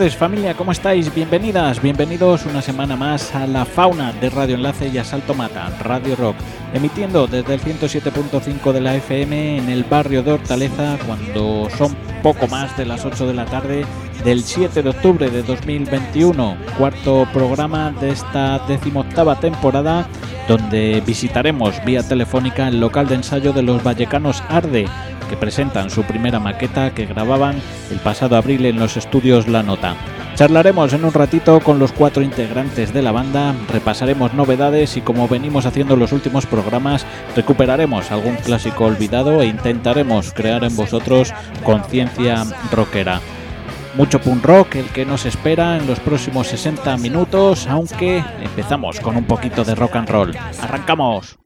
tardes familia, ¿cómo estáis? Bienvenidas, bienvenidos una semana más a la fauna de Radio Enlace y Asalto Mata, Radio Rock, emitiendo desde el 107.5 de la FM en el barrio de Hortaleza cuando son poco más de las 8 de la tarde del 7 de octubre de 2021, cuarto programa de esta decimoctava temporada donde visitaremos vía telefónica el local de ensayo de los vallecanos Arde que presentan su primera maqueta que grababan el pasado abril en los estudios La Nota. Charlaremos en un ratito con los cuatro integrantes de la banda, repasaremos novedades y como venimos haciendo los últimos programas, recuperaremos algún clásico olvidado e intentaremos crear en vosotros conciencia rockera. Mucho punk rock el que nos espera en los próximos 60 minutos, aunque empezamos con un poquito de rock and roll. ¡Arrancamos!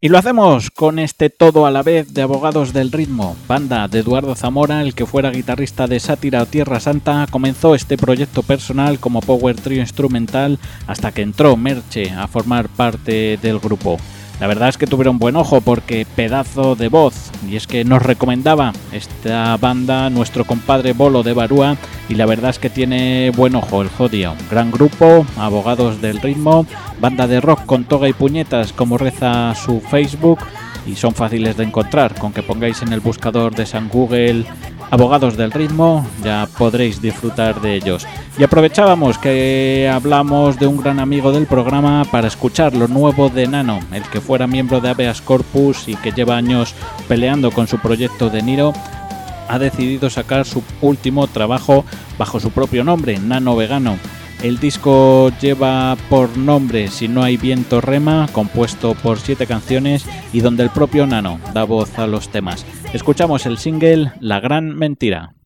Y lo hacemos con este todo a la vez de Abogados del Ritmo, banda de Eduardo Zamora, el que fuera guitarrista de Sátira o Tierra Santa, comenzó este proyecto personal como power trio instrumental hasta que entró Merche a formar parte del grupo. La verdad es que tuvieron buen ojo porque pedazo de voz. Y es que nos recomendaba esta banda nuestro compadre Bolo de Barúa. Y la verdad es que tiene buen ojo el jodido. Gran grupo, abogados del ritmo, banda de rock con toga y puñetas como reza su Facebook. Y son fáciles de encontrar. Con que pongáis en el buscador de San Google abogados del ritmo, ya podréis disfrutar de ellos. Y aprovechábamos que hablamos de un gran amigo del programa para escuchar lo nuevo de Nano, el que fuera miembro de Habeas Corpus y que lleva años peleando con su proyecto de Niro, ha decidido sacar su último trabajo bajo su propio nombre, Nano Vegano. El disco lleva por nombre Si no hay viento rema, compuesto por siete canciones y donde el propio Nano da voz a los temas. Escuchamos el single La Gran Mentira.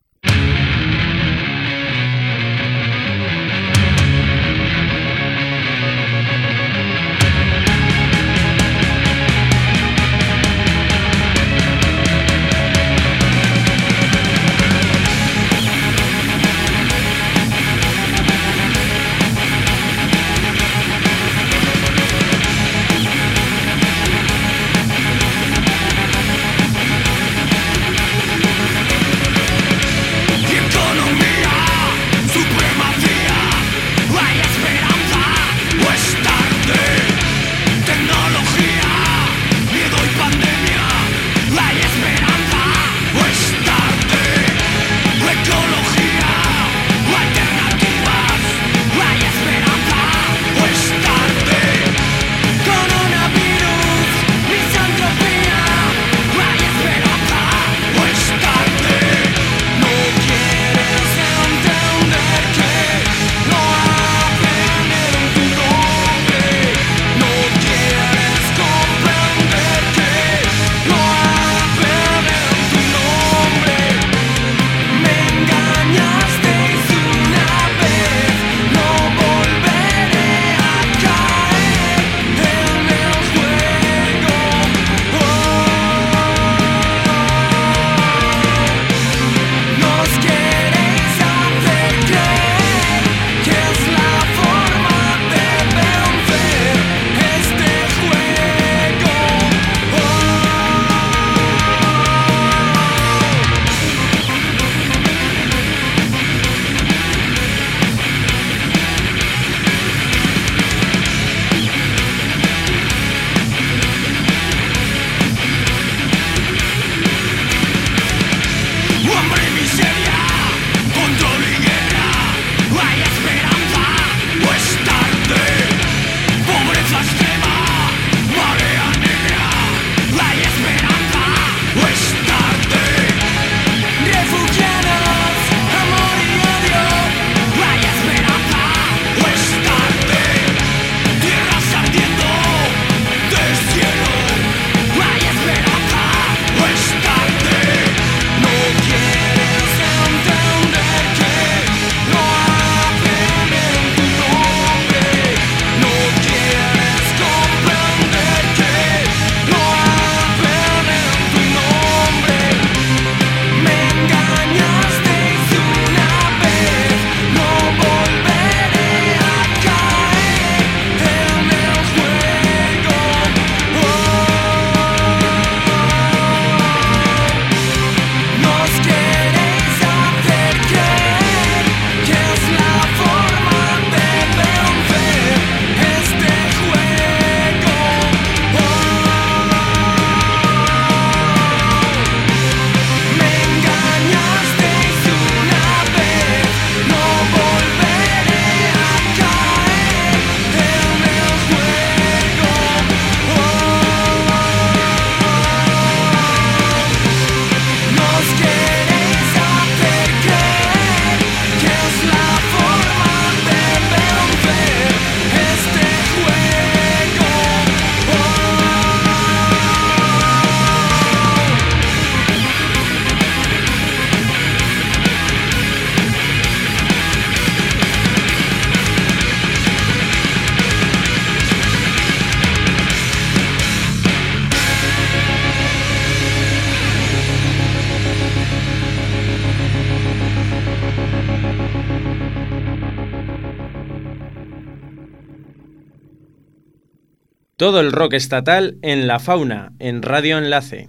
Todo el rock estatal en la fauna, en Radio Enlace.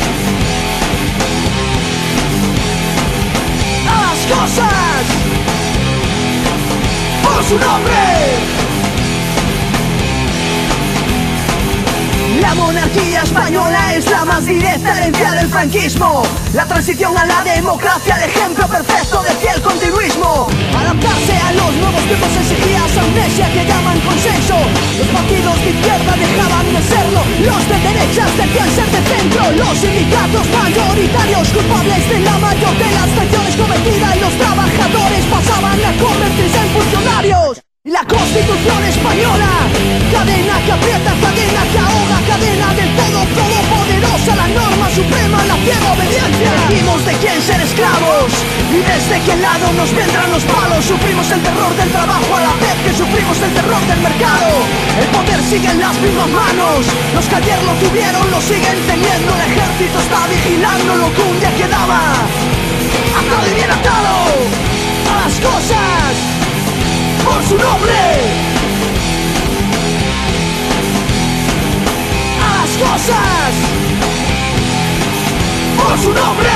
transición a la democracia, el ejemplo perfecto de fiel continuismo. Adaptarse a los nuevos tiempos exigía amnesia que llaman consenso. Los partidos de izquierda dejaban de serlo, los de derechas decían ser de centro. Los sindicatos mayoritarios culpables de la mayor de las constitución española, cadena que aprieta, cadena que ahoga, cadena del todo, todopoderosa, la norma suprema, la ciega obediencia. Elegimos de quién ser esclavos y desde qué lado nos vendrán los palos. Sufrimos el terror del trabajo a la vez que sufrimos el terror del mercado. El poder sigue en las mismas manos, los que ayer lo tuvieron lo siguen teniendo. El ejército está vigilando lo que un día quedaba. Atado y bien atado a las cosas por su nombre. A las cosas por su nombre.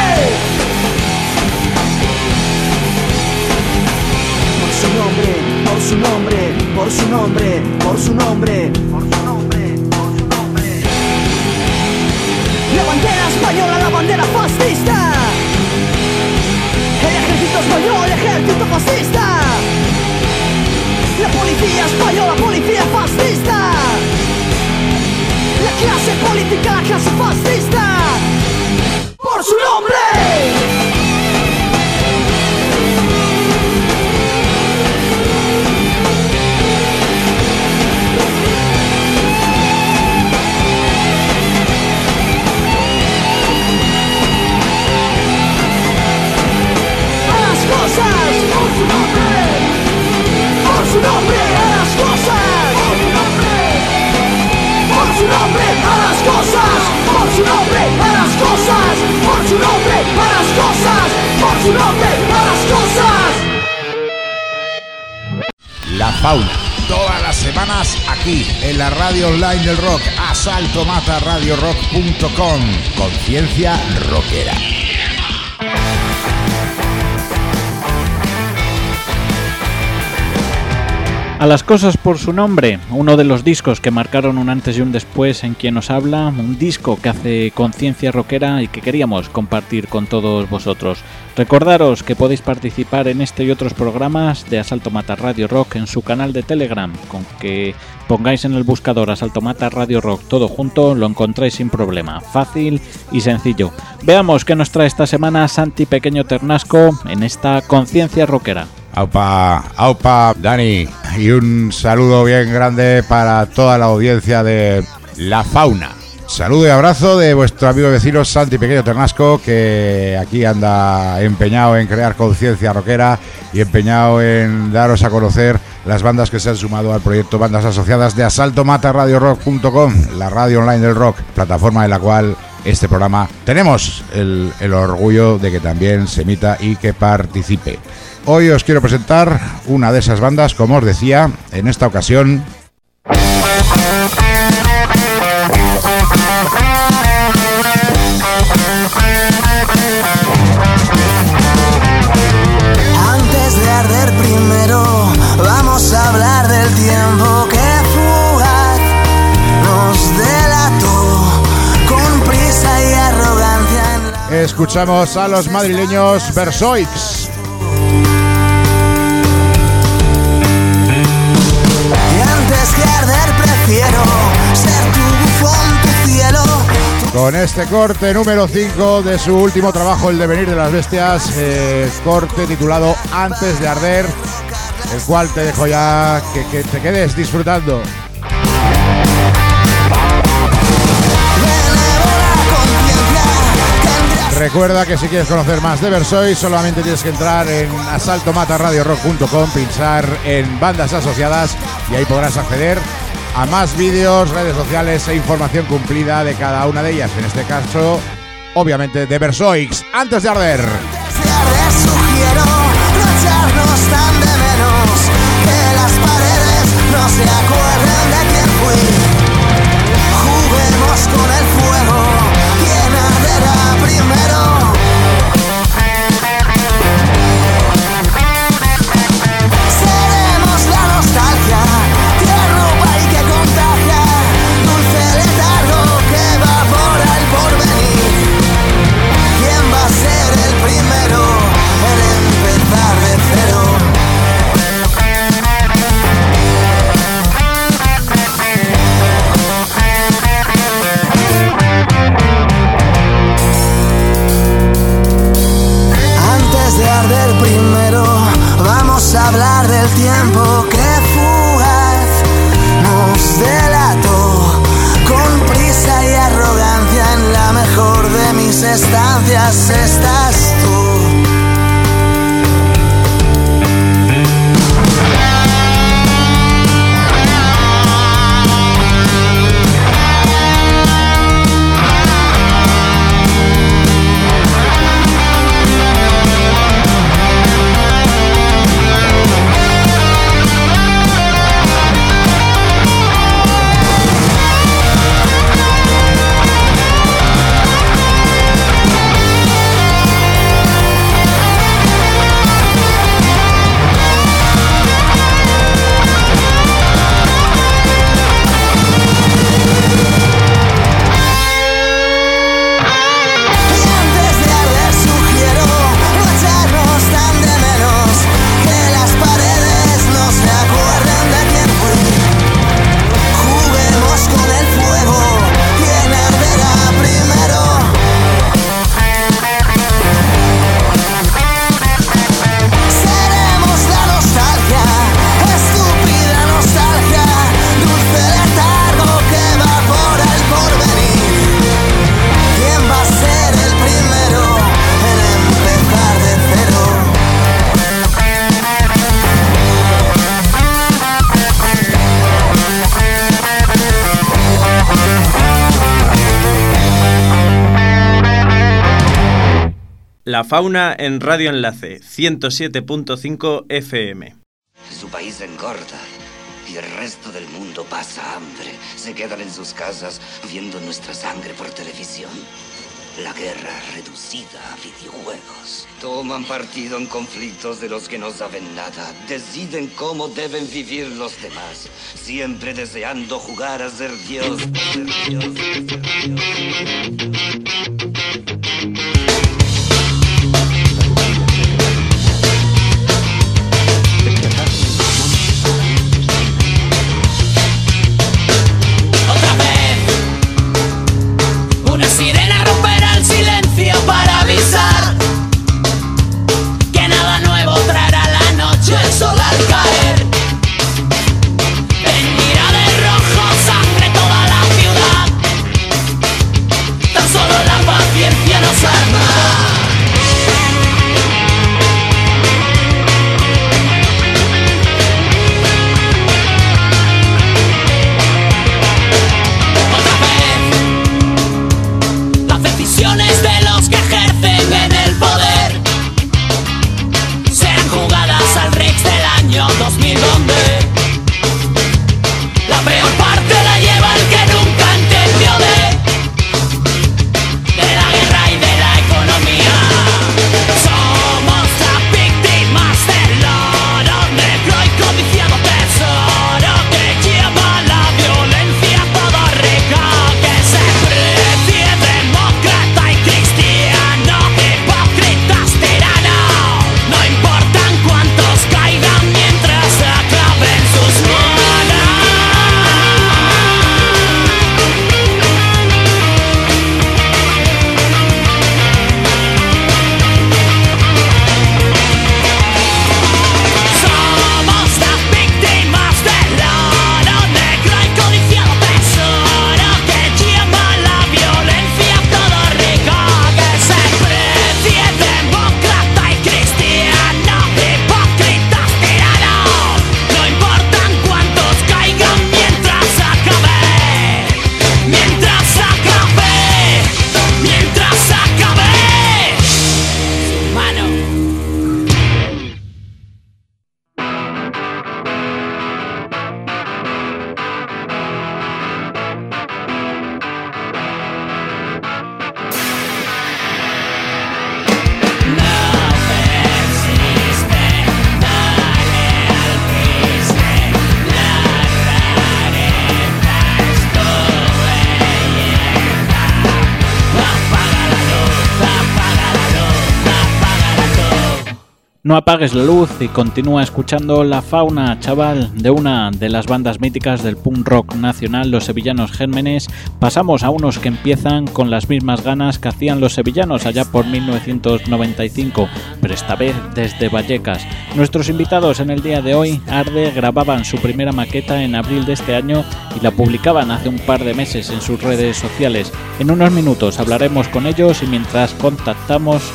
Por su nombre, por su nombre, por su nombre, por su nombre, por su nombre, por su nombre. La bandera española, la bandera fascista. El ejército español, el ejército fascista. La policía española, policía fascista. La clase política, la clase fascista. Por su nombre. su nombre La fauna. Todas las semanas aquí en la radio online del rock, asaltomataradiorock.com. Conciencia rockera. A las cosas por su nombre, uno de los discos que marcaron un antes y un después en quien nos habla, un disco que hace conciencia rockera y que queríamos compartir con todos vosotros. Recordaros que podéis participar en este y otros programas de Asalto Mata Radio Rock en su canal de Telegram, con que pongáis en el buscador Asalto Mata Radio Rock todo junto, lo encontráis sin problema, fácil y sencillo. Veamos qué nos trae esta semana Santi Pequeño Ternasco en esta conciencia rockera. Aupa, aupa, Dani, y un saludo bien grande para toda la audiencia de La Fauna. Saludo y abrazo de vuestro amigo vecino Santi Pequeño Ternasco, que aquí anda empeñado en crear conciencia rockera y empeñado en daros a conocer las bandas que se han sumado al proyecto Bandas Asociadas de Asalto Mata Radio Rock.com, la radio online del rock, plataforma en la cual este programa tenemos el, el orgullo de que también se emita y que participe. Hoy os quiero presentar una de esas bandas, como os decía, en esta ocasión Antes de arder primero, vamos a hablar del tiempo que fugaz nos delató con prisa y arrogancia. Escuchamos a los madrileños Versoix. Con este corte número 5 de su último trabajo, El devenir de las bestias, eh, corte titulado Antes de arder, el cual te dejo ya que, te quedes disfrutando. Recuerda que si quieres conocer más de Versoy, solamente tienes que entrar en asaltomataradiorock.com, pinchar en bandas asociadas y ahí podrás acceder a más vídeos, redes sociales e información cumplida de cada una de ellas. En este caso, obviamente, de Versoix. Antes de arder. La fauna en Radio Enlace 107.5 FM. Su país engorda y el resto del mundo pasa hambre. Se quedan en sus casas viendo nuestra sangre por televisión. La guerra reducida a videojuegos. Toman partido en conflictos de los que no saben nada. Deciden cómo deben vivir los demás. Siempre deseando jugar a ser Dios. Ser Dios, ser Dios. Apagues la luz y continúa escuchando La Fauna, chaval, de una de las bandas míticas del punk rock nacional, los sevillanos Gérmenes. Pasamos a unos que empiezan con las mismas ganas que hacían los sevillanos allá por 1995, pero esta vez desde Vallecas. Nuestros invitados en el día de hoy, Arde, grababan su primera maqueta en abril de este año y la publicaban hace un par de meses en sus redes sociales. En unos minutos hablaremos con ellos y mientras contactamos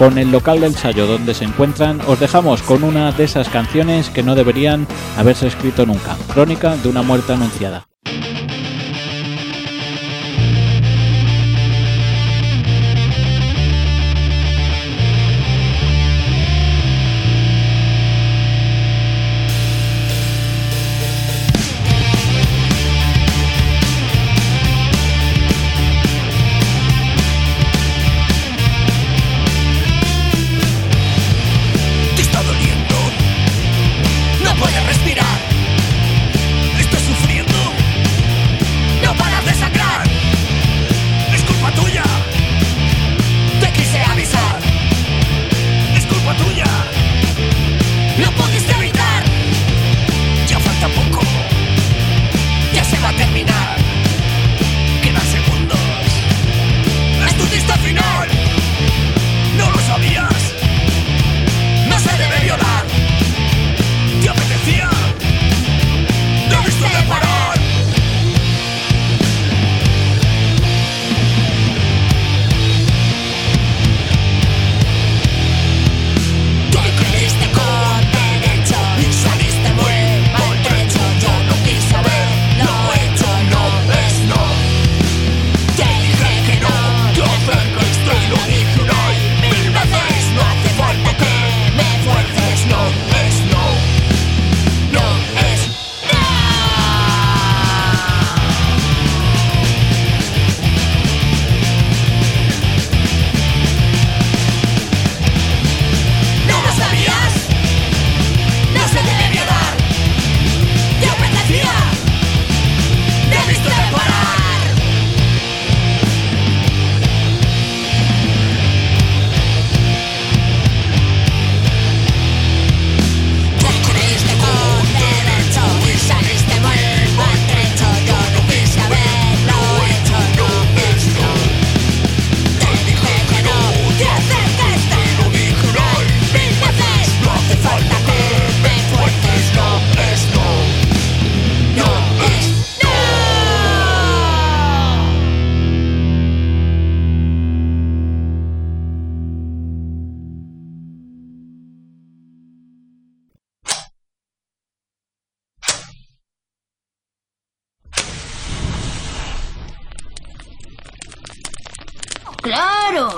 con el local del ensayo donde se encuentran, os dejamos con una de esas canciones que no deberían haberse escrito nunca, Crónica de una muerte anunciada.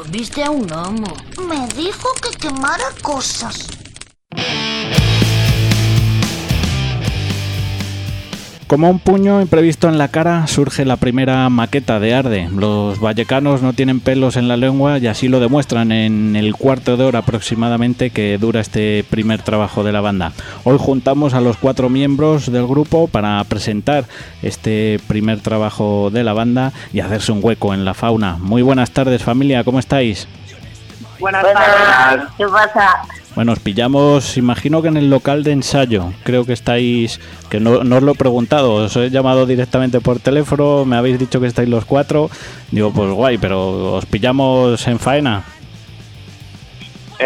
Viste a un amo. Me dijo que quemara cosas. Como un puño imprevisto en la cara surge la primera maqueta de Arde. Los vallecanos no tienen pelos en la lengua y así lo demuestran en el cuarto de hora aproximadamente que dura este primer trabajo de la banda. Hoy juntamos a los cuatro miembros del grupo para presentar este primer trabajo de la banda y hacerse un hueco en la fauna. Muy buenas tardes familia, ¿cómo estáis? Buenas tardes. ¿Qué pasa? Bueno, os pillamos, imagino que en el local de ensayo. Creo que estáis, que no, no, os lo he preguntado, os he llamado directamente por teléfono, me habéis dicho que estáis los cuatro. Digo, pues guay, pero os pillamos en faena.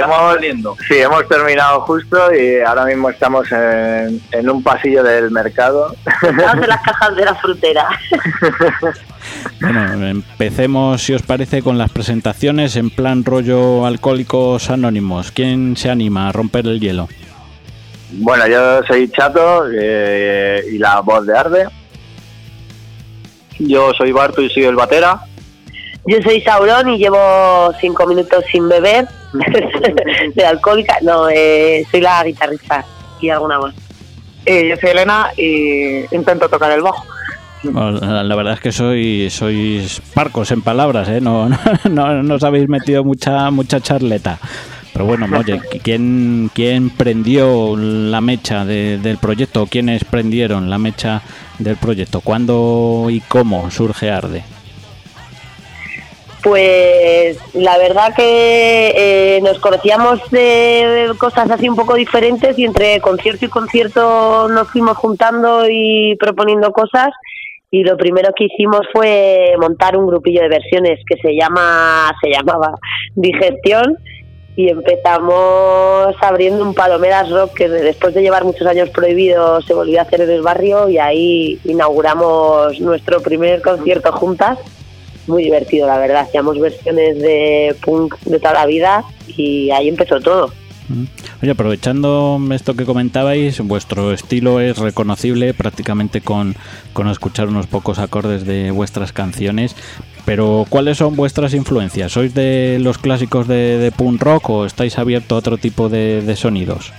Estamos lindo. Sí, hemos terminado justo y ahora mismo estamos en, en un pasillo del mercado. Estamos en las cajas de la frutera. Bueno, empecemos, si os parece, con las presentaciones en plan rollo alcohólicos anónimos. ¿Quién se anima a romper el hielo? Bueno, yo soy Chato eh, y la voz de Arde. Yo soy Barto y soy el batera. Yo soy Sauron y llevo cinco minutos sin beber. de alcohólica, no, eh, soy la guitarrista y alguna voz. Eh, yo soy Elena y intento tocar el bajo la verdad es que sois, sois parcos en palabras, ¿eh? no, no, no, os habéis metido mucha, mucha charleta. Pero bueno, oye, ¿quién, quién prendió la mecha del proyecto? ¿Quiénes prendieron la mecha del proyecto? ¿Cuándo y cómo surge Arde? Pues la verdad que eh, nos conocíamos de cosas así un poco diferentes y entre concierto y concierto nos fuimos juntando y proponiendo cosas y lo primero que hicimos fue montar un grupillo de versiones que se llama se llamaba Digestión y empezamos abriendo un Palomeras Rock que después de llevar muchos años prohibido se volvió a hacer en el barrio y ahí inauguramos nuestro primer concierto juntas. Muy divertido, la verdad. Hacíamos versiones de punk de toda la vida y ahí empezó todo. Oye, aprovechando esto que comentabais, vuestro estilo es reconocible prácticamente con, con escuchar unos pocos acordes de vuestras canciones. Pero, ¿cuáles son vuestras influencias? ¿Sois de los clásicos de, punk rock o estáis abiertos a otro tipo de sonidos?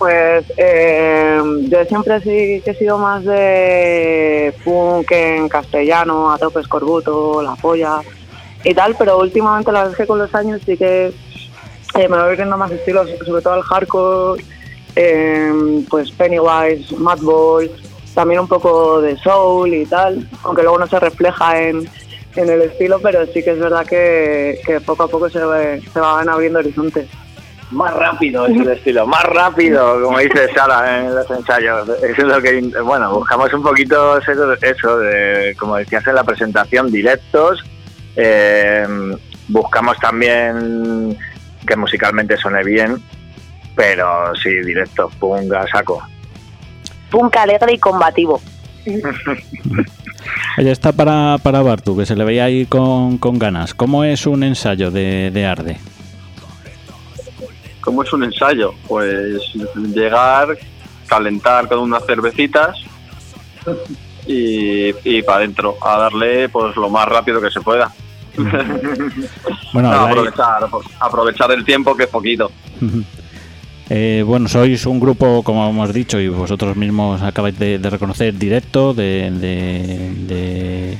Pues eh, yo siempre he sido más de punk en castellano, a tope escorbuto, la polla y tal, pero últimamente la verdad es que con los años sí que eh, me voy viendo más estilos, sobre todo el hardcore, eh, pues Pennywise, Madball, también un poco de soul y tal, aunque luego no se refleja en, en el estilo, pero sí que es verdad que, que poco a poco se, ve- se van abriendo horizontes. Más rápido es el estilo, más rápido, como dice Sara en los ensayos. Eso es lo que, bueno, buscamos un poquito eso, eso de, como decías en la presentación, directos. Eh, buscamos también que musicalmente suene bien, pero sí, directos, punga, saco. Punk alegre y combativo. Oye, está para, para Bartu, que se le veía ahí con, con ganas. ¿Cómo es un ensayo de, de Arde? ¿Cómo es un ensayo? Pues llegar, calentar con unas cervecitas y, y para adentro, a darle pues lo más rápido que se pueda. Bueno, No, aprovechar, aprovechar el tiempo que es poquito. Eh, bueno, sois un grupo, como hemos dicho, y vosotros mismos acabáis de, de reconocer, directo, de, de, de-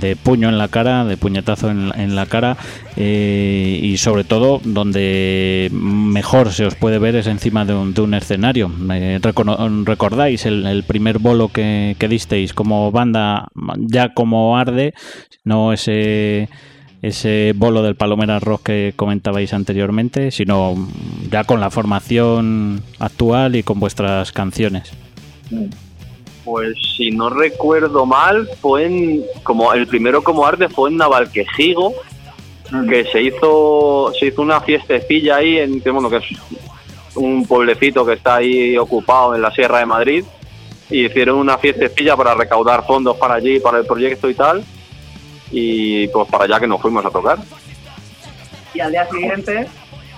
de puño en la cara, de puñetazo en, en la cara, eh, y sobre todo donde mejor se os puede ver es encima de un, de un escenario. Eh, ¿Recordáis el, primer bolo que, disteis como banda, ya como Arde, no ese ese bolo del Palomera Rock que comentabais anteriormente, sino ya con la formación actual y con vuestras canciones. Pues si no recuerdo mal, fue en, como el primero como arte fue en Navalquejigo, que se hizo se hizo una fiestecilla ahí en que bueno que es un pueblecito que está ahí ocupado en la Sierra de Madrid y hicieron una fiestecilla para recaudar fondos para allí para el proyecto y tal y pues para allá que nos fuimos a tocar. Y al día siguiente,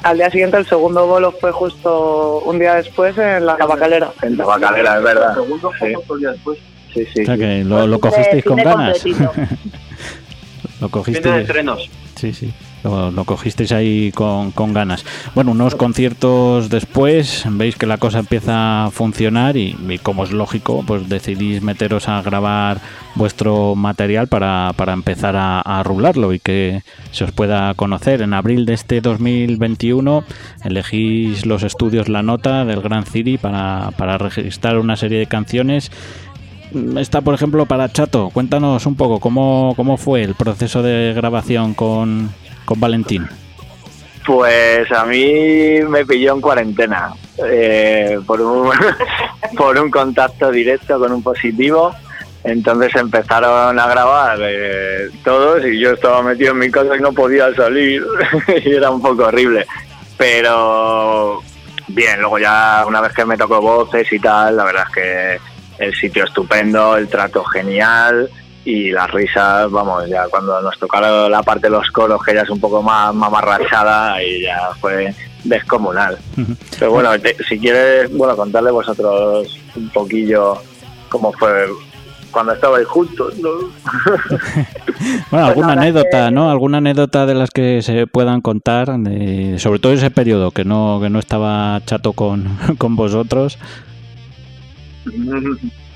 al día siguiente el segundo bolo fue justo un día después en la tabacalera. En Tabacalera, es verdad. El segundo fue Sí. otro día después. Sí, sí. O sea que lo, lo cogisteis con ganas. lo Viene de cogisteis. estrenos. Sí, sí. Lo, cogisteis ahí con, con ganas. Bueno, unos conciertos después, veis que la cosa empieza a funcionar y, como es lógico, pues decidís meteros a grabar vuestro material para, para empezar a, a rularlo y que se os pueda conocer. En abril de este 2021 elegís los estudios La Nota del Gran City para, para registrar una serie de canciones Está, por ejemplo, para Chato. Cuéntanos un poco cómo, cómo fue el proceso de grabación con, con Valentín. Pues a mí me pilló en cuarentena eh, por, un, por un contacto directo con un positivo. Entonces empezaron a grabar eh, todos y yo estaba metido en mi casa y no podía salir y era un poco horrible. Pero bien, luego ya una vez que me tocó voces y tal, la verdad es que el sitio estupendo, el trato genial y las risas, vamos, ya cuando nos tocaron la parte de los coros, que ya es un poco más mamarrachada, y ya fue descomunal. Pero bueno, te- si quieres, bueno, contarle vosotros un poquillo cómo fue cuando estabais juntos, ¿no? Bueno, alguna ahora anécdota, ¿no? Alguna anécdota de las que se puedan contar, de- sobre todo ese periodo que no, que no estaba Chato con, con vosotros.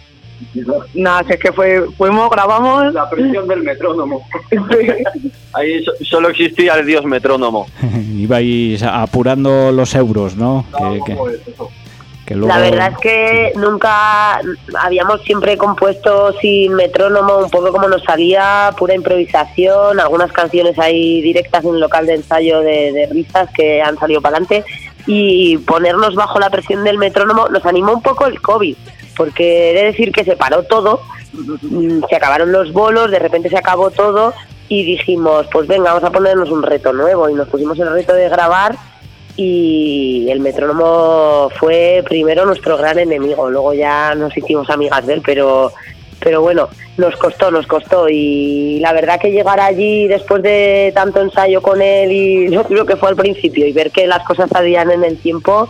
Nada, si es que fue, fuimos, grabamos. La presión del metrónomo. Ahí so- solo existía el dios metrónomo. Ibais apurando los euros, ¿no? Que, que- Que luego- La verdad es que nunca habíamos siempre compuesto sin metrónomo, un poco como nos salía, pura improvisación, algunas canciones ahí directas en el local de ensayo de, de risas que han salido para adelante y ponernos bajo la presión del metrónomo nos animó un poco el COVID, porque he de decir que se paró todo, mm, se acabaron los bolos, de repente se acabó todo y dijimos, pues venga, vamos a ponernos un reto nuevo y nos pusimos el reto de grabar y el metrónomo fue primero nuestro gran enemigo, luego ya nos hicimos amigas de él, pero pero bueno, nos costó, nos costó y la verdad que llegar allí después de tanto ensayo con él y lo creo que fue al principio y ver que las cosas salían en el tiempo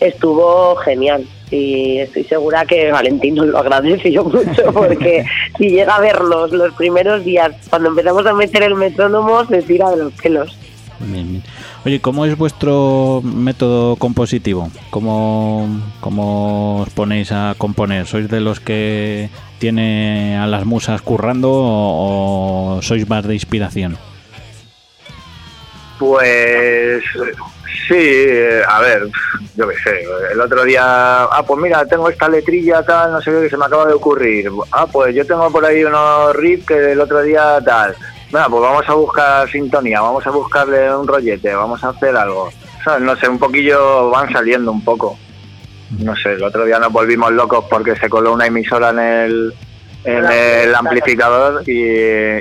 estuvo genial y estoy segura que Valentín nos lo agradeció mucho porque si llega a vernos los primeros días cuando empezamos a meter el metrónomo se tira de los pelos. Bien, bien. Oye, ¿cómo es vuestro método compositivo? ¿Cómo, ¿Cómo os ponéis a componer? ¿Sois de los que tiene a las musas currando o, o sois más de inspiración? Pues sí, eh, a ver, yo qué sé, el otro día, ah, pues mira, tengo esta letrilla tal, no sé qué, se me acaba de ocurrir. Ah, pues yo tengo por ahí unos riffs que el otro día tal. Bueno, pues vamos a buscar sintonía, vamos a buscarle un rollete, vamos a hacer algo. ¿Sabes? No sé, un poquillo van saliendo un poco. No sé, el otro día nos volvimos locos porque se coló una emisora en el, en el amplificador y,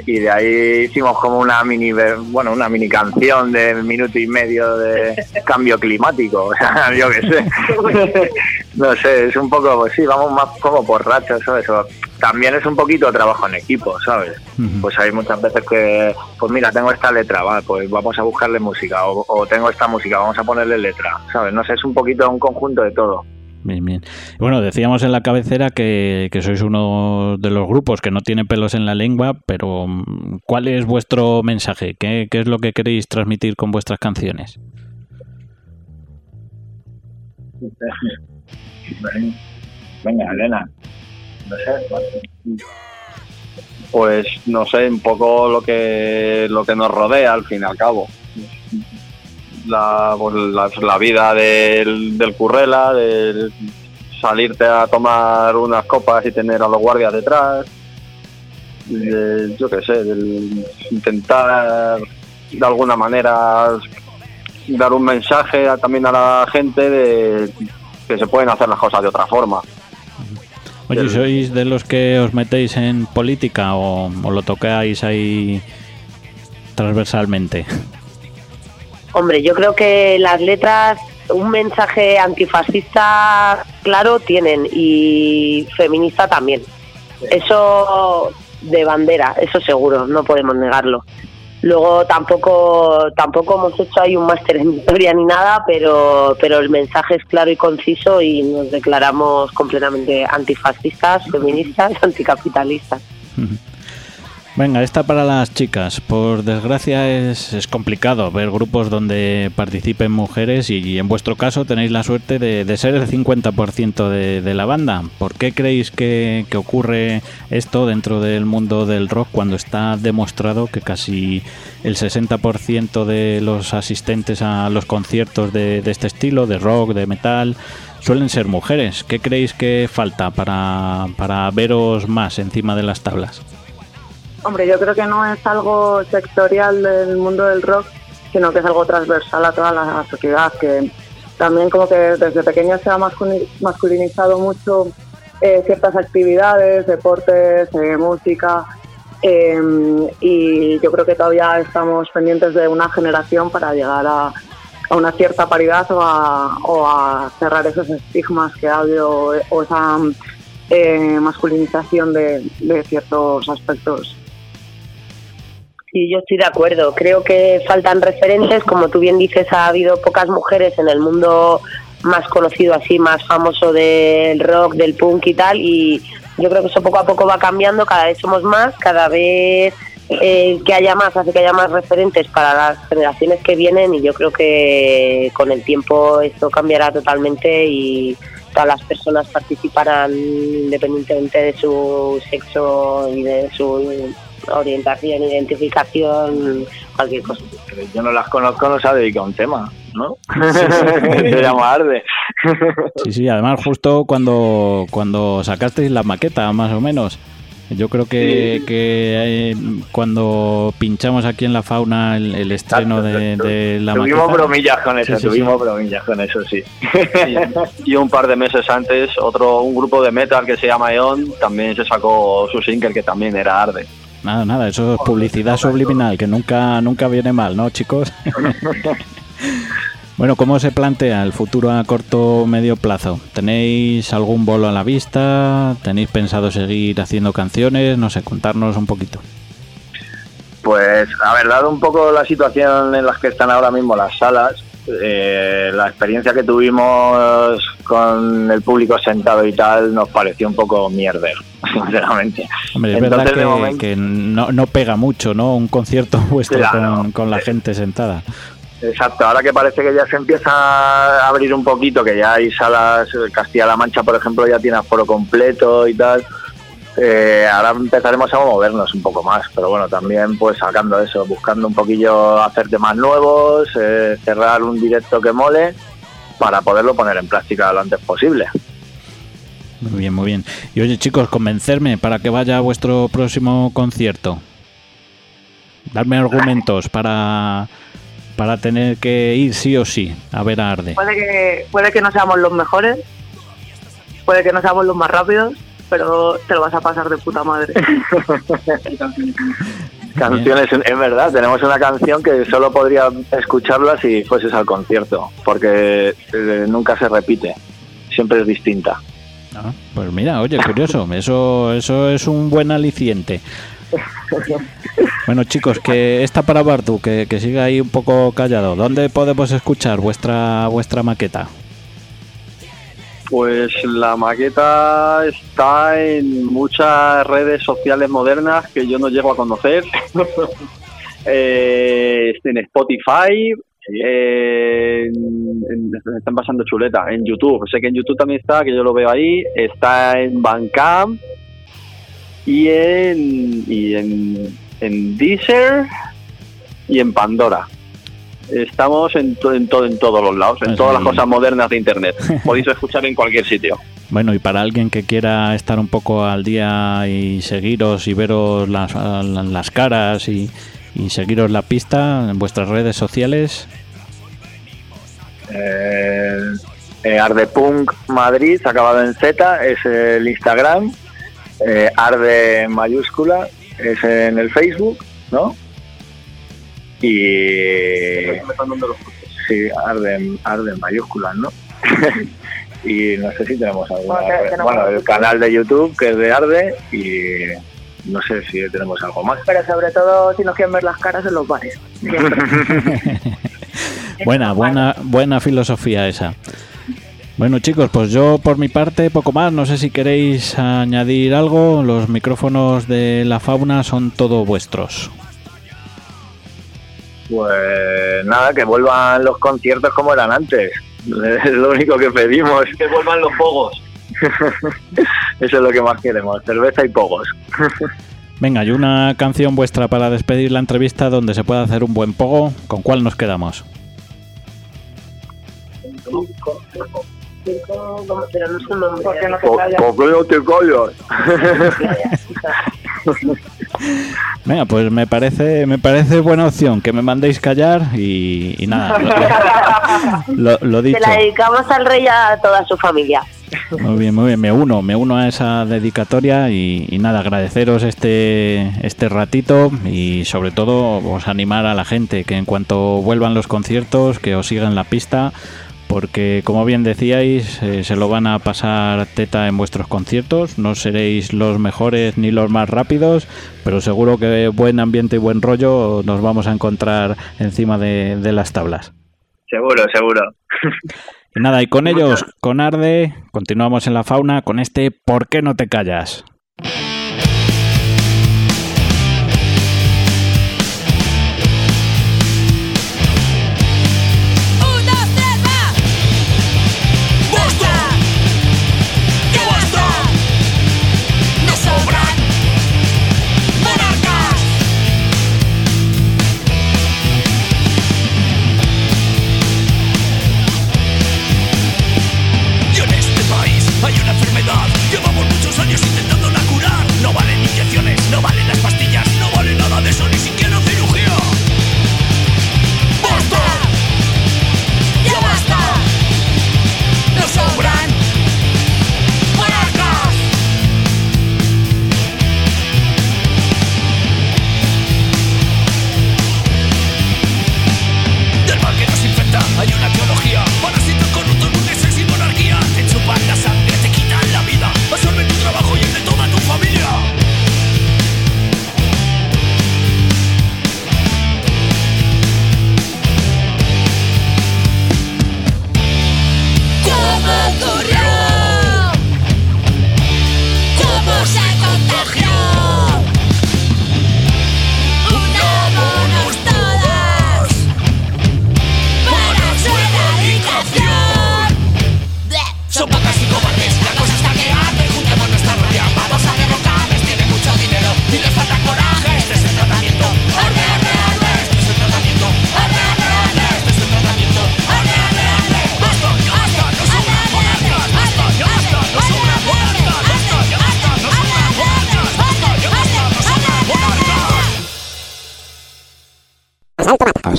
y de ahí hicimos como una mini ver- bueno una mini canción de minuto y medio de cambio climático o sea yo qué sé. No sé es un poco pues sí vamos más como por rachas sabes O también es un poquito trabajo en equipo sabes pues hay muchas veces que pues mira tengo esta letra va pues vamos a buscarle música o, o tengo esta música vamos a ponerle letra sabes no sé es un poquito un conjunto de todo Bien, bien. Bueno, decíamos en la cabecera que, sois uno de los grupos que no tiene pelos en la lengua, pero mm, ¿cuál es vuestro mensaje? ¿Qué, qué es lo que queréis transmitir con vuestras canciones? venga Elena Pues no sé, un poco lo que lo que nos rodea al fin y al cabo. La, pues, la, la vida del, del currela, de salirte a tomar unas copas y tener a los guardias detrás. de- yo qué sé, del intentar de alguna manera dar un mensaje a- también a la gente de que se pueden hacer las cosas de otra forma. Oye, ¿sois de los que os metéis en política o, o lo tocáis ahí transversalmente? Hombre, yo creo que las letras un mensaje antifascista claro tienen y feminista también. Eso de bandera, eso seguro, no podemos negarlo. Luego tampoco tampoco hemos hecho ahí un máster en historia ni nada, pero pero el mensaje es claro y conciso y nos declaramos completamente antifascistas, feministas, anticapitalistas. Venga, esta para las chicas. Por desgracia es, es complicado ver grupos donde participen mujeres y, en vuestro caso tenéis la suerte de, ser el 50% de, de la banda. ¿Por qué creéis que, ocurre esto dentro del mundo del rock cuando está demostrado que casi el 60% de los asistentes a los conciertos de, este estilo, de rock, de metal, suelen ser mujeres? ¿Qué creéis que falta para veros más encima de las tablas? Hombre, yo creo que no es algo sectorial del mundo del rock, sino que es algo transversal a toda la sociedad, que también como que desde pequeño se ha masculi- masculinizado mucho eh, ciertas actividades, deportes, eh, música, eh, y yo creo que todavía estamos pendientes de una generación para llegar a, una cierta paridad o a, cerrar esos estigmas que ha habido o esa eh, masculinización de ciertos aspectos Sí, yo estoy de acuerdo. Creo que faltan referentes. Como tú bien dices, ha habido pocas mujeres en el mundo más conocido, así, más famoso del rock, del punk y tal. Y yo creo que eso poco a poco va cambiando. Cada vez somos más, cada vez eh, que haya más hace que haya más referentes para las generaciones que vienen. Y yo creo que con el tiempo esto cambiará totalmente y todas las personas participarán independientemente de su sexo y de su orientación, identificación, cualquier cosa. yo no las conozco no se ha dedicado a un tema ¿no? Se llama Arde. Sí, sí, además justo cuando, cuando sacasteis la maqueta, más o menos. Yo creo que, que eh, cuando pinchamos aquí en la fauna el, el estreno de, de la tuvimos maqueta... bromillas con eso, Sí, sí, tuvimos sí. bromillas con eso, sí. Y un par de meses antes, otro un grupo de metal que se llama Eon también se sacó su single que también era Arde. Nada, nada, eso es publicidad subliminal, que nunca, nunca viene mal, ¿no, chicos? bueno, ¿cómo se plantea el futuro a corto o medio plazo? ¿Tenéis algún bolo a la vista? ¿Tenéis pensado seguir haciendo canciones? No sé, contarnos un poquito. Pues, a ver, dado un poco la situación en la que están ahora mismo las salas, eh, la experiencia que tuvimos con el público sentado y tal nos pareció un poco mierder, sinceramente. Hombre, es Entonces, verdad que, momento- que no, no pega mucho, ¿no? Un concierto vuestro Claro. con, con la gente sentada. Exacto, ahora que parece que ya se empieza a abrir un poquito, que ya hay salas, Castilla-La Mancha, por ejemplo, ya tiene aforo completo y tal, eh, ahora empezaremos a movernos un poco más, pero bueno, también pues sacando eso, buscando un poquillo hacer temas nuevos, eh, cerrar un directo que mole para poderlo poner en práctica lo antes posible. Muy bien, muy bien. Y oye, chicos, convencerme para que vaya a vuestro próximo concierto. Darme argumentos para, para tener que ir sí o sí a ver a Arde. Puede que, puede que no seamos los mejores, puede que no seamos los más rápidos, pero te lo vas a pasar de puta madre. Canciones, es verdad, tenemos una canción que solo podría escucharla si fueses al concierto, porque eh, nunca se repite, siempre es distinta. Ah, pues mira, oye, curioso, eso, eso es un buen aliciente. Bueno, chicos, que está para Bartu, que, que siga ahí un poco callado. ¿Dónde podemos escuchar vuestra vuestra maqueta? Pues la maqueta está en muchas redes sociales modernas que yo no llego a conocer. Eh, en Spotify, me están pasando chuleta, en YouTube. Sé que en YouTube también está, que yo lo veo ahí. Está en Bandcamp y en, y en, en Deezer y en Pandora. Estamos en, to- en, todo en todos los lados, en Así. todas las cosas modernas de Internet. Podéis escuchar en cualquier sitio. Bueno, y para alguien que quiera estar un poco al día y seguiros y veros las, las caras y, y seguiros la pista en vuestras redes sociales, Eh, eh, Ardepunk Madrid, acabado en Z, es el Instagram. Eh, Arde mayúscula es en el Facebook, ¿no? Y. Sí, Arde, en- Arde en mayúsculas, ¿no? y no sé si tenemos alguna. Bueno, tenemos- Bueno, el canal de YouTube que es de Arde y no sé si tenemos algo más. Pero sobre todo si nos quieren ver las caras en los bares. buena, buena, buena filosofía esa. Bueno chicos, pues yo por mi parte poco más, no sé si queréis añadir algo, los micrófonos de la fauna son todos vuestros. Pues nada, que vuelvan los conciertos como eran antes. Es lo único que pedimos. Que vuelvan los pogos. Eso es lo que más queremos, cerveza y pogos. Venga, y una canción vuestra para despedir la entrevista donde se pueda hacer un buen pogo, ¿con cuál nos quedamos? Pero no sé nombre. Porque no se ¿Por, calla. por qué no te callas? Venga, pues me parece, me parece buena opción que me mandéis callar y, y nada, lo, lo- lo Se dicho. la dedicamos al rey y a toda su familia. Muy bien, muy bien, me uno, me uno a esa dedicatoria y, y nada, agradeceros este, este ratito y sobre todo os animar a la gente que en cuanto vuelvan los conciertos que os sigan la pista porque como bien decíais eh, se lo van a pasar teta en vuestros conciertos, no seréis los mejores ni los más rápidos, pero seguro que buen ambiente y buen rollo nos vamos a encontrar encima de, de las tablas. Seguro, seguro. Nada, y con ellos, con Arde, continuamos en la fauna con este ¿Por qué no te callas?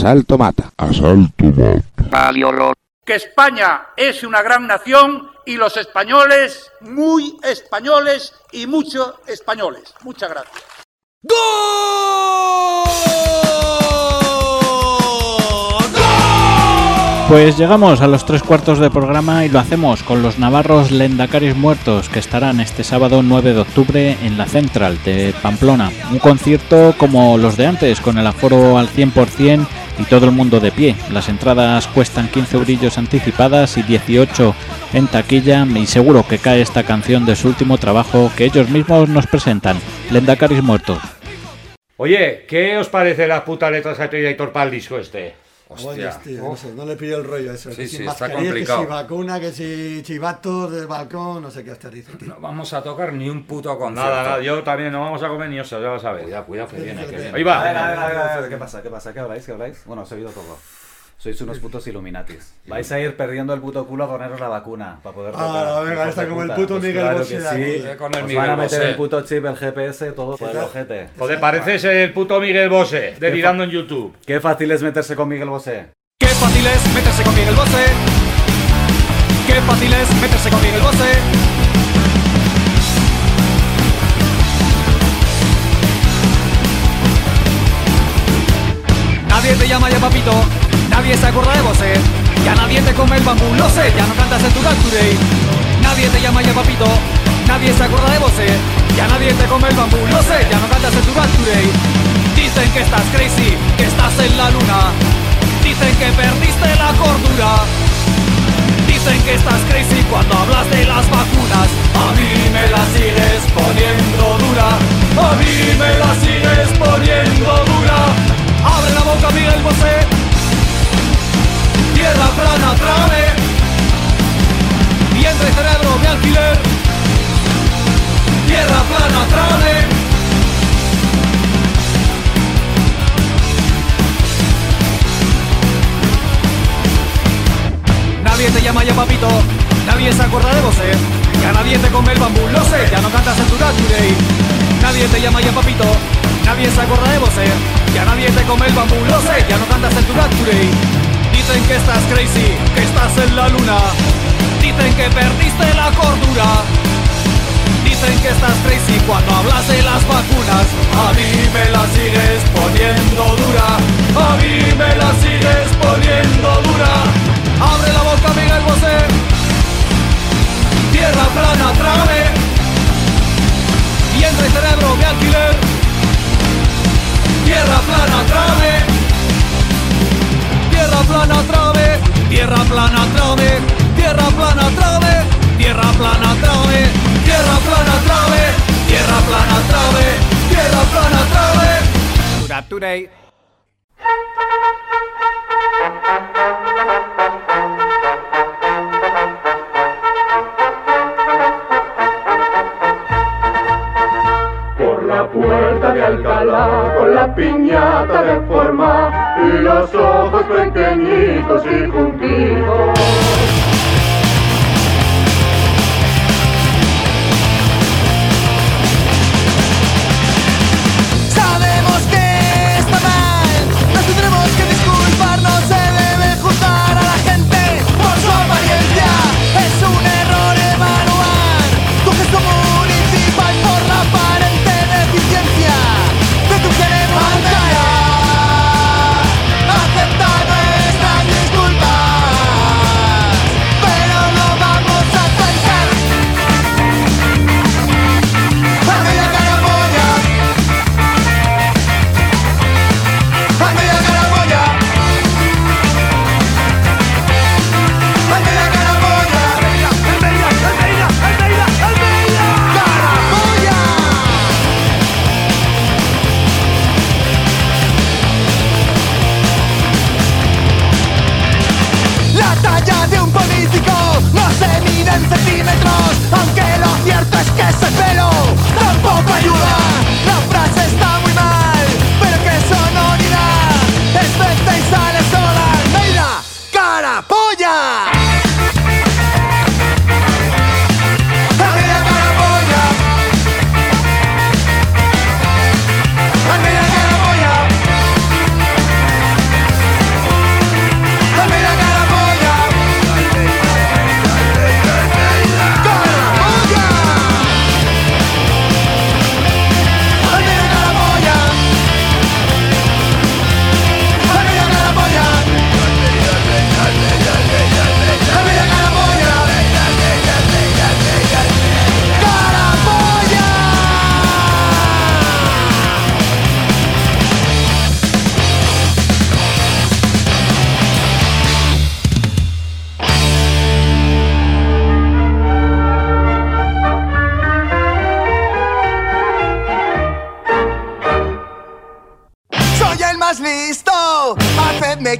Asalto mata. Asalto mata. Que España es una gran nación y los españoles muy españoles y mucho españoles. Muchas gracias. Pues llegamos a los tres cuartos de programa y lo hacemos con los navarros Lendacaris Muertos que estarán este sábado 9 de octubre en la Central de Pamplona. Un concierto como los de antes, con el aforo al 100% y todo el mundo de pie. Las entradas cuestan 15 eurillos anticipadas y 18 en taquilla y seguro que cae esta canción de su último trabajo que ellos mismos nos presentan, Lendacaris Muertos. Oye, ¿qué os parece las putas letras a Aitor para disco este? Hostia, tío, no, sé, no le pillo el rollo eso. Sí, que sí, si está mascarilla, complicado. Que si vacuna, que si chivatos del balcón, no sé qué hostia dice, tío. No vamos a tocar ni un puto concierto. Nada, nada, yo también no vamos a comer ni eso, ya lo sabéis. Cuidado, cuidado, que viene, que viene. Ahí va. A ver, a ver, a ver, a ver, ¿qué pasa? ¿Qué pasa? ¿Qué habláis? ¿Qué habláis? Bueno, os he oído todo. Sois unos putos Illuminatis. Vais a ir perdiendo el puto culo a poneros la vacuna para poder Ah, tocar. venga, está de como el puto Pues Miguel claro Bosé que de sí. con el Os Miguel van a meter Bosé. el puto chip, el GPS, todo por el ojete. Joder, pareces el puto Miguel Bosé, delirando en YouTube. Qué fácil es meterse con Miguel Bosé. Qué fácil es meterse con Miguel Bosé. Qué fácil es meterse con Miguel Bosé. Nadie te llama ya papito, nadie se acuerda de Bosé. Ya nadie te come el bambú, lo sé, ya no cantas en tu Dance Today. Nadie te llama ya papito, nadie se acuerda de Bosé. Ya nadie te come el bambú, lo sé, ya no cantas en tu Dance Today. Dicen que estás crazy, que estás en la luna. Dicen que perdiste la cordura. Dicen que estás crazy cuando hablas de las vacunas. A mí me la sigues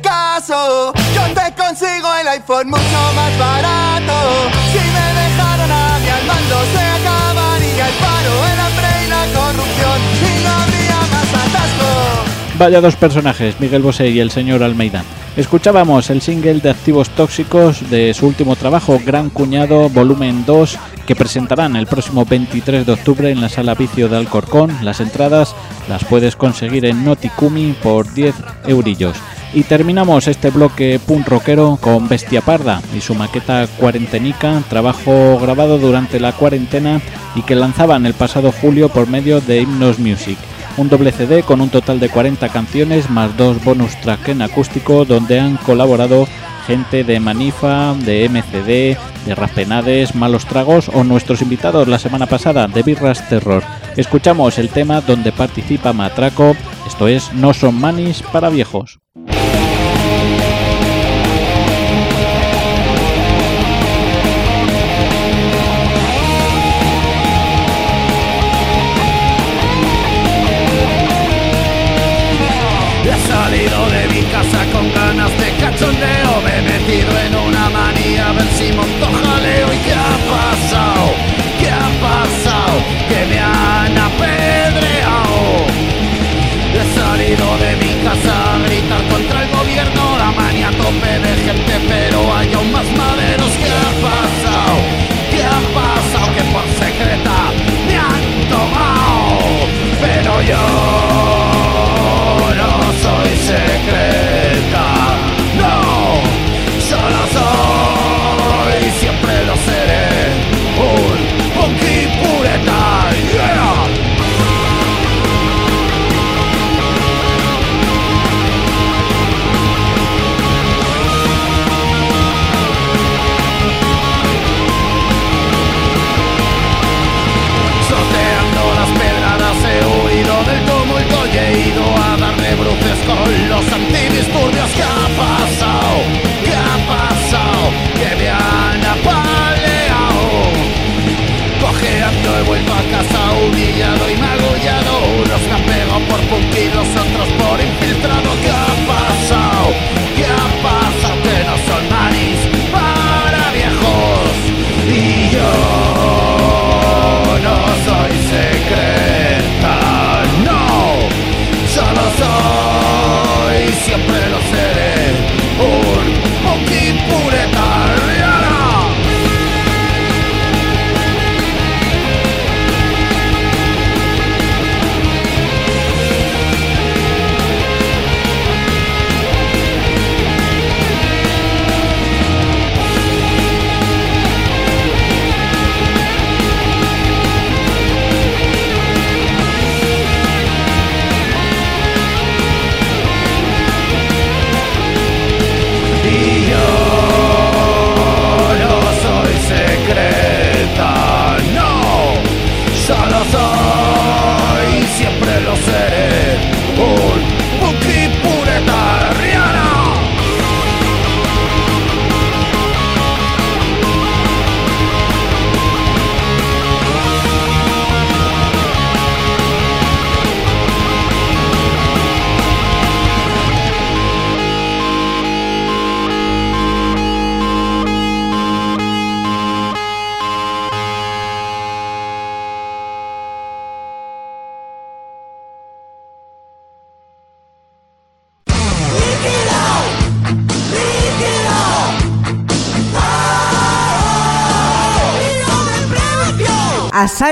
caso. Yo te consigo el iPhone mucho más barato. Si me dejaran a mí al se acabaría el paro, el hambre y la corrupción. Y no habría más atasco. Vaya dos personajes, Miguel Bosé y el señor Almeida. Escuchábamos el single de Activos Tóxicos de su último trabajo, Gran Cuñado Volumen 2, que presentarán el próximo 23 de octubre en la Sala Vicio de Alcorcón. Las entradas las puedes conseguir en Noticumi por 10 eurillos. Y terminamos este bloque punk rockero con Bestia Parda y su maqueta Cuarentenica, trabajo grabado durante la cuarentena y que lanzaban el pasado julio por medio de Hymnos Music un doble CD con un total de 40 canciones más dos bonus track en acústico donde han colaborado gente de Manifa, de MCD, de Raspenades, Malos Tragos o nuestros invitados la semana pasada de Birras Terror. Escuchamos el tema donde participa Matraco, esto es No son manis para viejos. Cachondeo. Me he metido en una manía a ver si monto jaleo ¿Y qué ha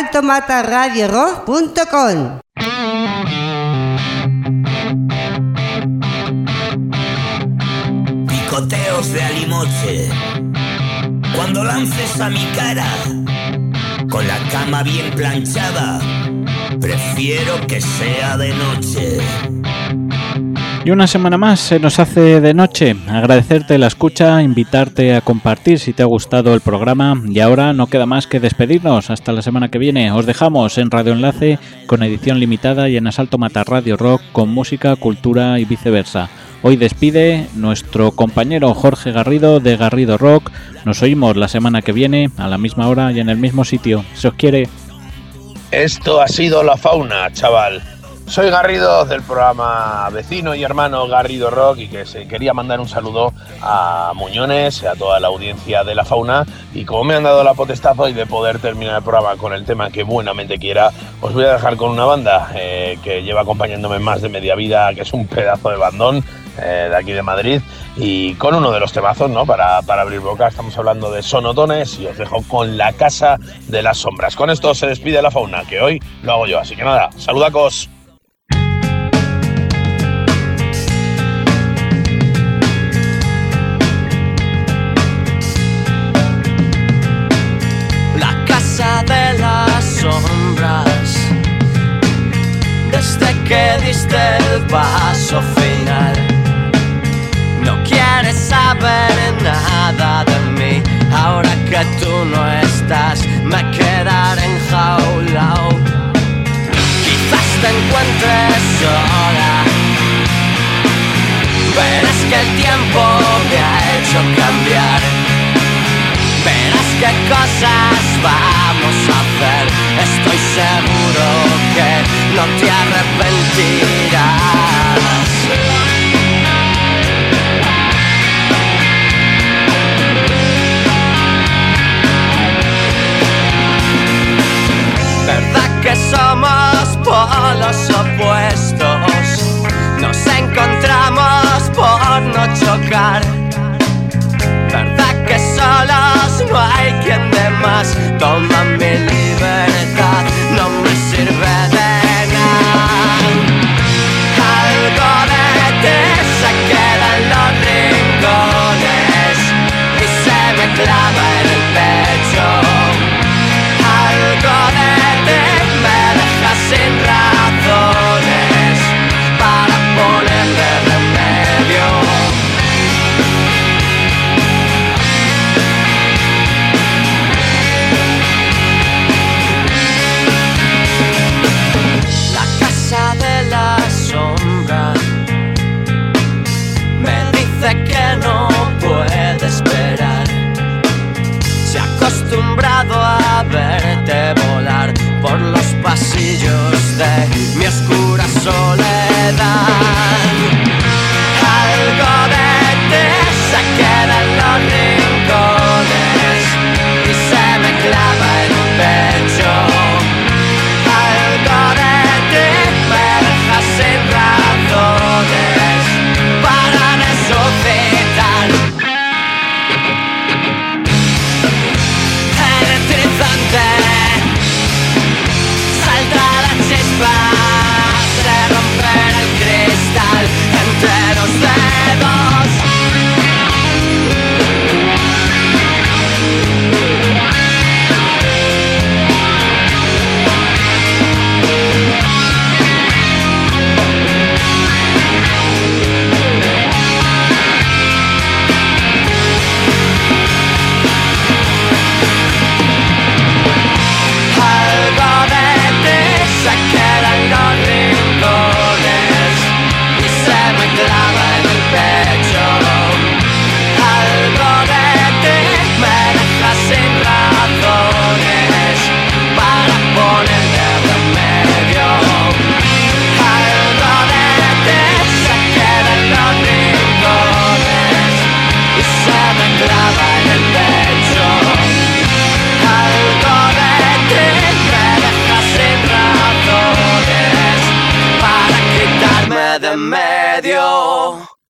asaltomataradiorock.com Picoteos de alimoche. Cuando lances a mi cara, con la cama bien planchada, prefiero que sea de noche. Y una semana más se nos hace de noche. Agradecerte la escucha, invitarte a compartir si te ha gustado el programa y ahora no queda más que despedirnos. Hasta la semana que viene. Os dejamos en Radio Enlace con edición limitada y en Asalto Mata Radio Rock con música, cultura y viceversa. Hoy despide nuestro compañero Jorge Garrido de Garrido Rock. Nos oímos la semana que viene a la misma hora y en el mismo sitio. Se os quiere. Esto ha sido la fauna, chaval. Soy Garrido del programa vecino y hermano Garrido Rock y que se quería mandar un saludo a Muñones a toda la audiencia de la fauna y como me han dado la potestad hoy de poder terminar el programa con el tema que buenamente quiera, os voy a dejar con una banda eh, que lleva acompañándome más de media vida, que es un pedazo de bandón eh, de aquí de Madrid y con uno de los temazos, ¿no? Para, para abrir boca, estamos hablando de sonotones y os dejo con la casa de las sombras. Con esto se despide la fauna, que hoy lo hago yo, así que nada, saludacos. Que diste el paso final, no quieres saber nada de mí. Ahora que tú no estás, me quedaré enjaulado. Quizás te encuentres sola. Verás que el tiempo me ha hecho cambiar. Verás qué cosas vamos a hacer. Estoy seguro que no te arrepentirás. ¿Verdad que somos polos opuestos? Nos encontramos por no chocar. Más? Toma